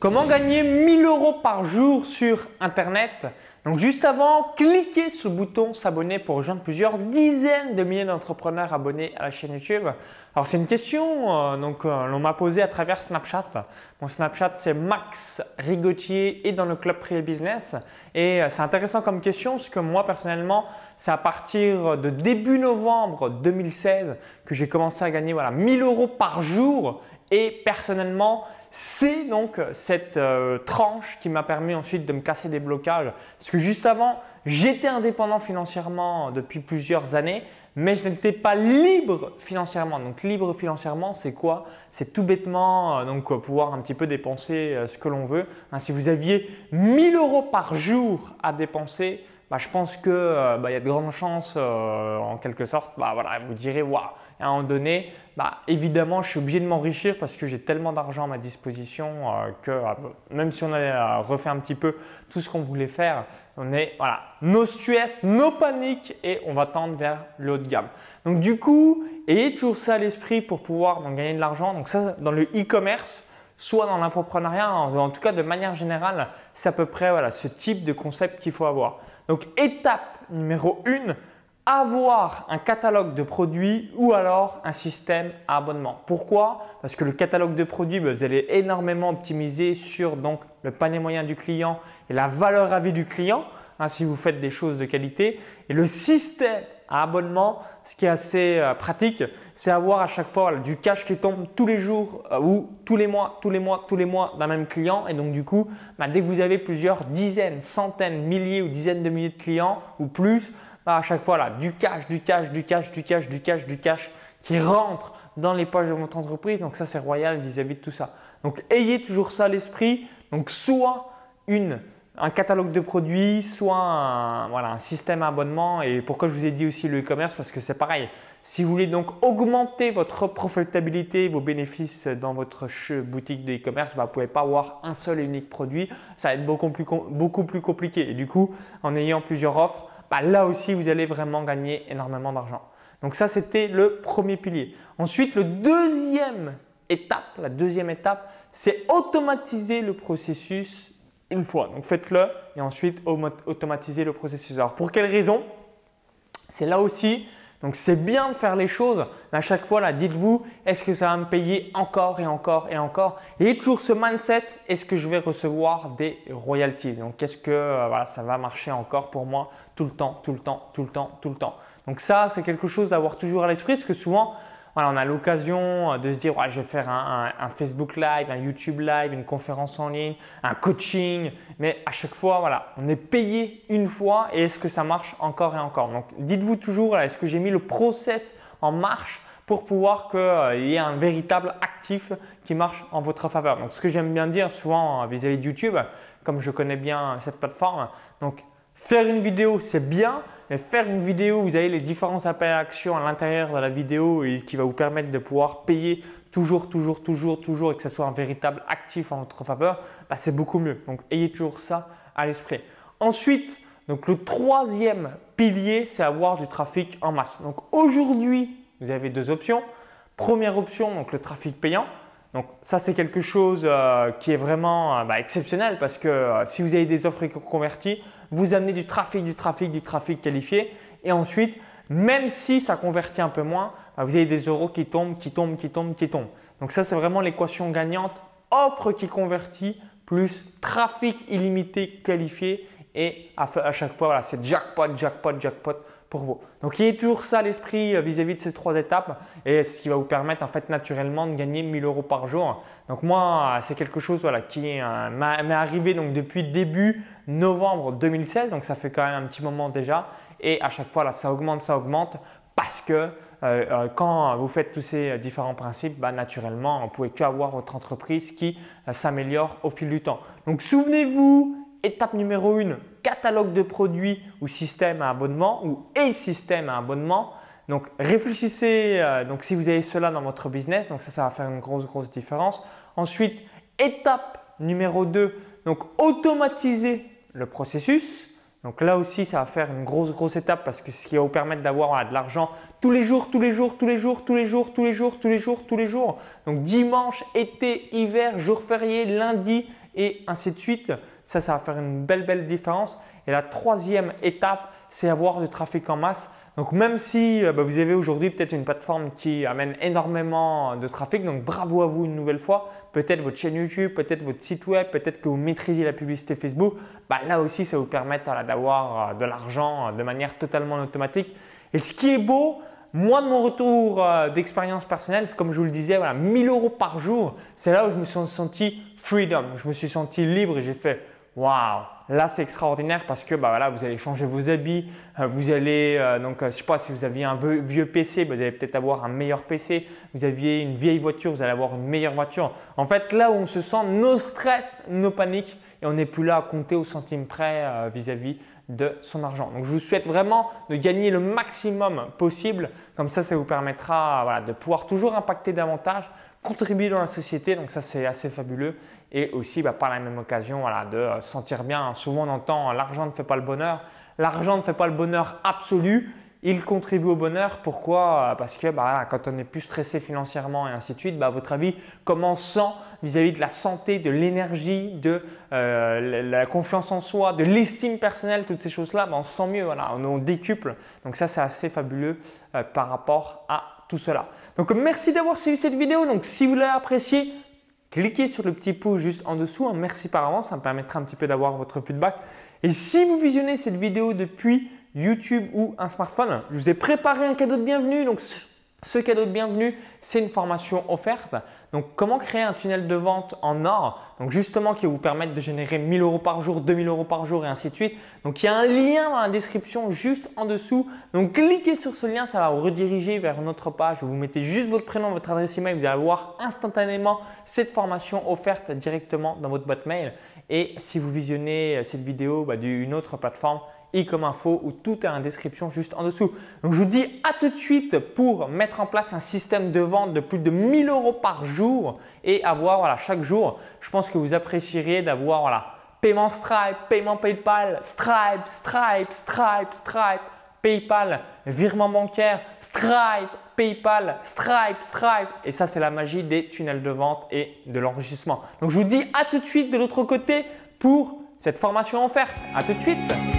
Comment gagner 1000 euros par jour sur Internet? Donc juste avant, cliquez sur le bouton s'abonner pour rejoindre plusieurs dizaines de milliers d'entrepreneurs abonnés à la chaîne YouTube. Alors c'est une question euh, donc euh, l'on m'a posée à travers Snapchat. Mon Snapchat c'est Max Rigotier et dans le club privé business et euh, c'est intéressant comme question parce que moi personnellement c'est à partir de début novembre 2016 que j'ai commencé à gagner voilà 1000 euros par jour et personnellement c'est donc cette euh, tranche qui m'a permis ensuite de me casser des blocages. Parce que juste avant, j'étais indépendant financièrement depuis plusieurs années, mais je n'étais pas libre financièrement. Donc libre financièrement, c'est quoi? C'est tout bêtement euh, donc pouvoir un petit peu dépenser euh, ce que l'on veut. Hein, si vous aviez 1000 euros par jour à dépenser, bah, je pense qu'il bah, y a de grandes chances en quelque sorte, bah, vous direz waouh à un moment donné, bah, évidemment, je suis obligé de m'enrichir parce que j'ai tellement d'argent à ma disposition euh, que euh, même si on a euh, refait un petit peu tout ce qu'on voulait faire, on est voilà, nos stress, nos paniques et on va tendre vers le haut de gamme. Donc du coup, ayez toujours ça à l'esprit pour pouvoir gagner de l'argent. Donc ça, dans le e-commerce, soit dans l'infoprenariat, en, tout cas de manière générale, c'est à peu près voilà, ce type de concept qu'il faut avoir. Donc étape numéro 1, avoir un catalogue de produits ou alors un système à abonnement. Pourquoi? Parce que le catalogue de produits, ben, vous allez énormément optimiser sur le panier moyen du client et la valeur à vie du client hein, si vous faites des choses de qualité. Et le système à abonnement, ce qui est assez euh, pratique, c'est avoir à chaque fois du cash qui tombe tous les jours euh, ou tous les mois, tous les mois, tous les mois d'un même client. Et donc du coup, ben, dès que vous avez plusieurs dizaines, centaines, milliers ou dizaines de milliers de clients ou plus, à chaque fois là, du cash, du cash, du cash, du cash, du cash, du cash qui rentre dans les poches de votre entreprise. Donc ça, c'est royal vis-à-vis de tout ça. Donc ayez toujours ça à l'esprit. Donc soit une, un catalogue de produits, soit un, voilà, un système abonnement. Et pourquoi je vous ai dit aussi le e-commerce? Parce que c'est pareil. Si vous voulez donc augmenter votre profitabilité, vos bénéfices dans votre boutique de e-commerce, bah, vous ne pouvez pas avoir un seul et unique produit. Ça va être beaucoup plus, beaucoup plus compliqué. Et du coup, en ayant plusieurs offres, bah, là aussi, vous allez vraiment gagner énormément d'argent. Donc ça, c'était le premier pilier. Ensuite, le deuxième étape, la deuxième étape, c'est automatiser le processus une fois. Donc faites-le et ensuite automatiser le processus. Alors pour quelle raison? C'est là aussi donc c'est bien de faire les choses, mais à chaque fois, là, dites-vous, est-ce que ça va me payer encore et encore et encore? Et toujours ce mindset, est-ce que je vais recevoir des royalties? Donc est-ce que euh, voilà, ça va marcher encore pour moi tout le temps, tout le temps, tout le temps, tout le temps? Donc ça, c'est quelque chose à avoir toujours à l'esprit, parce que souvent, on a l'occasion euh, de se dire je vais faire un, Facebook Live, un YouTube Live, une conférence en ligne, un coaching. Mais à chaque fois, voilà, on est payé une fois et est-ce que ça marche encore et encore? Donc dites-vous toujours, est-ce que j'ai mis le process en marche pour pouvoir qu'il euh, y ait un véritable actif qui marche en votre faveur? Donc ce que j'aime bien dire souvent vis-à-vis de YouTube, comme je connais bien cette plateforme, donc Faire une vidéo, c'est bien, mais faire une vidéo, vous avez les différents appels à action à l'intérieur de la vidéo et qui va vous permettre de pouvoir payer toujours, toujours, toujours, toujours et que ce soit un véritable actif en votre faveur, bah, c'est beaucoup mieux. Donc, ayez toujours ça à l'esprit. Ensuite, donc le troisième pilier, c'est avoir du trafic en masse. Donc aujourd'hui, vous avez deux options. Première option, donc le trafic payant. Donc ça, c'est quelque chose euh, qui est vraiment euh, bah, exceptionnel parce que euh, si vous avez des offres converties, vous amenez du trafic, du trafic, du trafic qualifié et ensuite, même si ça convertit un peu moins, bah, vous avez des euros qui tombent, qui tombent, qui tombent, qui tombent. Donc ça, c'est vraiment l'équation gagnante. Offre qui convertit plus trafic illimité qualifié et à, chaque fois, voilà, c'est jackpot, jackpot, jackpot vous. Donc, ayez toujours ça à l'esprit euh, vis-à-vis de ces trois étapes et ce qui va vous permettre en fait naturellement de gagner 1000 euros par jour. Donc, moi, c'est quelque chose voilà, qui euh, m'est arrivé donc depuis début novembre 2016. Donc, ça fait quand même un petit moment déjà. Et à chaque fois, là, ça augmente, ça augmente parce que euh, quand vous faites tous ces différents principes, bah, naturellement, vous pouvez qu'avoir votre entreprise qui s'améliore au fil du temps. Donc, souvenez-vous étape numéro 1, catalogue de produits ou système à abonnement ou et système à abonnement. Donc réfléchissez, euh, donc si vous avez cela dans votre business, donc ça, ça va faire une grosse, grosse différence. Ensuite, étape numéro 2, donc automatiser le processus. Donc là aussi, ça va faire une grosse, grosse étape parce que ce qui va vous permettre d'avoir de l'argent tous les jours, tous les jours, tous les jours, tous les jours, tous les jours, tous les jours, tous les jours. Donc dimanche, été, hiver, jour férié, lundi, et ainsi de suite. Ça, ça va faire une belle, belle différence. Et la troisième étape, c'est avoir du trafic en masse. Donc même si euh, bah, vous avez aujourd'hui peut-être une plateforme qui amène énormément de trafic, donc bravo à vous une nouvelle fois, peut-être votre chaîne YouTube, peut-être votre site web, peut-être que vous maîtrisez la publicité Facebook, bah, là aussi ça vous permet d'avoir euh, de l'argent euh, de manière totalement automatique. Et ce qui est beau, moi de mon retour d'expérience personnelle, c'est comme je vous le disais, voilà, 1000 euros par jour, c'est là où je me suis senti freedom, je me suis senti libre et j'ai fait waouh Là, c'est extraordinaire parce que bah, vous allez changer vos habits, euh, vous allez, euh, donc, euh, je sais pas, si vous aviez un vieux PC, bah, vous allez peut-être avoir un meilleur PC. Vous aviez une vieille voiture, vous allez avoir une meilleure voiture. En fait, là où on se sent nos stress, nos paniques et on n'est plus là à compter au centime près vis-à-vis de son argent. Donc, je vous souhaite vraiment de gagner le maximum possible. Comme ça, ça vous permettra de pouvoir toujours impacter davantage, contribuer dans la société. Donc, ça, c'est assez fabuleux et aussi bah, par la même occasion voilà, de euh, sentir bien. Souvent on entend l'argent ne fait pas le bonheur. L'argent ne fait pas le bonheur absolu. Il contribue au bonheur. Pourquoi? Parce que bah, quand on est plus stressé financièrement et ainsi de suite, bah, votre avis, comment on sent vis-à-vis de la santé, de l'énergie, de euh, la confiance en soi, de l'estime personnelle, toutes ces choses-là, bah, on se sent mieux. On, décuple. Donc ça, c'est assez fabuleux euh, par rapport à tout cela. Donc merci d'avoir suivi cette vidéo. Donc si vous l'avez apprécié, cliquez sur le petit pouce juste en dessous. Un merci par avance, ça me permettra un petit peu d'avoir votre feedback. Et si vous visionnez cette vidéo depuis YouTube ou un smartphone, je vous ai préparé un cadeau de bienvenue. Donc ce cadeau de bienvenue, c'est une formation offerte. Donc, comment créer un tunnel de vente en or? Donc, justement, qui va vous permettre de générer 1000 euros par jour, 2000 euros par jour et ainsi de suite. Donc, il y a un lien dans la description juste en dessous. Donc, cliquez sur ce lien, ça va vous rediriger vers notre page. Vous mettez juste votre prénom, votre adresse email. Vous allez voir instantanément cette formation offerte directement dans votre boîte mail. Et si vous visionnez cette vidéo bah, d'une autre plateforme, et comme info où tout est en description juste en dessous. Donc je vous dis à tout de suite pour mettre en place un système de vente de plus de 1000 euros par jour et avoir voilà, chaque jour, je pense que vous apprécieriez d'avoir voilà, paiement Stripe, paiement PayPal, Stripe, Stripe, Stripe, Stripe, PayPal, virement bancaire, Stripe, PayPal, Stripe, Stripe. Et ça, c'est la magie des tunnels de vente et de l'enrichissement. Donc je vous dis à tout de suite de l'autre côté pour cette formation offerte. À tout de suite